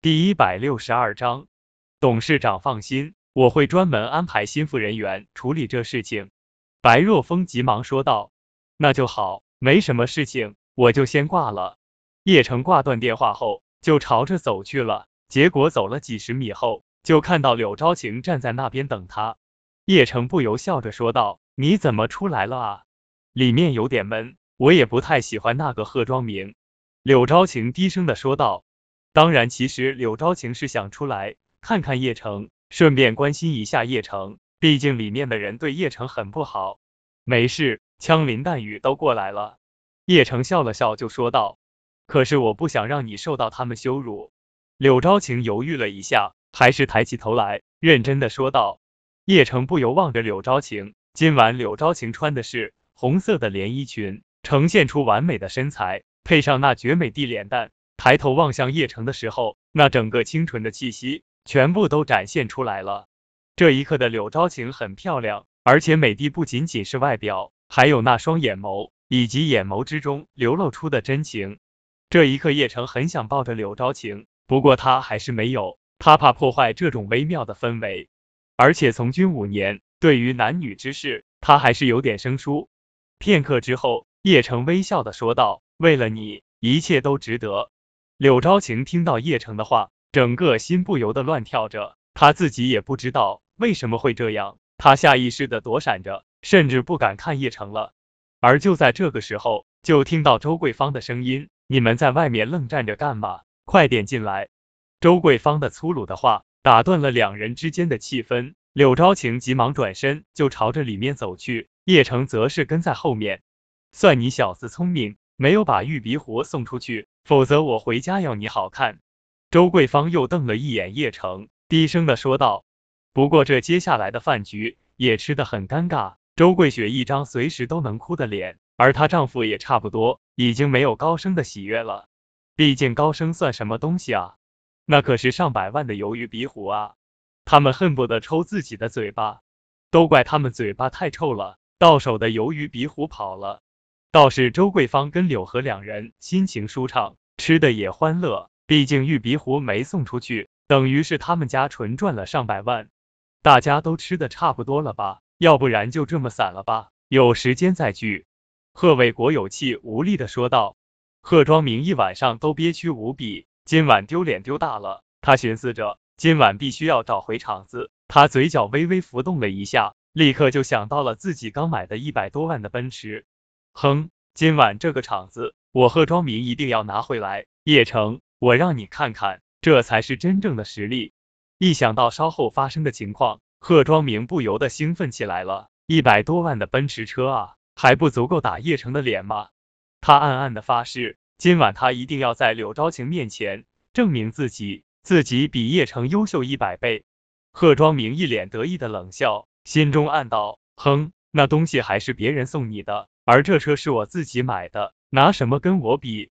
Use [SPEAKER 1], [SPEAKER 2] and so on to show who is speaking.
[SPEAKER 1] 第一百六十二章，董事长放心，我会专门安排心腹人员处理这事情。白若风急忙说道：“那就好，没什么事情，我就先挂了。”叶城挂断电话后，就朝着走去了。结果走了几十米后，就看到柳昭晴站在那边等他。叶城不由笑着说道：“你怎么出来了啊？里面有点闷，我也不太喜欢那个贺庄明。”柳昭晴低声的说道：“当然，其实柳昭晴是想出来看看叶城，顺便关心一下叶城，毕竟里面的人对叶城很不好。”没事，枪林弹雨都过来了。叶城笑了笑就说道：“可是我不想让你受到他们羞辱。”柳昭晴犹豫了一下，还是抬起头来，认真的说道。叶城不由望着柳昭晴，今晚柳昭晴穿的是红色的连衣裙，呈现出完美的身材，配上那绝美的脸蛋，抬头望向叶城的时候，那整个清纯的气息全部都展现出来了。这一刻的柳昭晴很漂亮，而且美的不仅仅是外表，还有那双眼眸，以及眼眸之中流露出的真情。这一刻，叶城很想抱着柳昭晴。不过他还是没有，他怕破坏这种微妙的氛围，而且从军五年，对于男女之事，他还是有点生疏。片刻之后，叶城微笑的说道：“为了你，一切都值得。”柳昭晴听到叶城的话，整个心不由得乱跳着，他自己也不知道为什么会这样，他下意识的躲闪着，甚至不敢看叶城了。而就在这个时候，就听到周桂芳的声音：“你们在外面愣站着干嘛？”快点进来！周桂芳的粗鲁的话打断了两人之间的气氛。柳昭晴急忙转身就朝着里面走去，叶城则是跟在后面。算你小子聪明，没有把玉鼻壶送出去，否则我回家要你好看。周桂芳又瞪了一眼叶城，低声的说道。不过这接下来的饭局也吃得很尴尬。周桂雪一张随时都能哭的脸，而她丈夫也差不多已经没有高升的喜悦了。毕竟高升算什么东西啊？那可是上百万的鱿鱼鼻壶啊！他们恨不得抽自己的嘴巴，都怪他们嘴巴太臭了，到手的鱿鱼鼻壶跑了。倒是周桂芳跟柳河两人心情舒畅，吃的也欢乐。毕竟玉鼻壶没送出去，等于是他们家纯赚了上百万。大家都吃的差不多了吧？要不然就这么散了吧，有时间再聚。贺伟国有气无力的说道。贺庄明一晚上都憋屈无比，今晚丢脸丢大了。他寻思着，今晚必须要找回场子。他嘴角微微浮动了一下，立刻就想到了自己刚买的一百多万的奔驰。哼，今晚这个场子，我贺庄明一定要拿回来。叶城，我让你看看，这才是真正的实力。一想到稍后发生的情况，贺庄明不由得兴奋起来了。一百多万的奔驰车啊，还不足够打叶城的脸吗？他暗暗的发誓，今晚他一定要在柳昭晴面前证明自己，自己比叶城优秀一百倍。贺庄明一脸得意的冷笑，心中暗道：哼，那东西还是别人送你的，而这车是我自己买的，拿什么跟我比？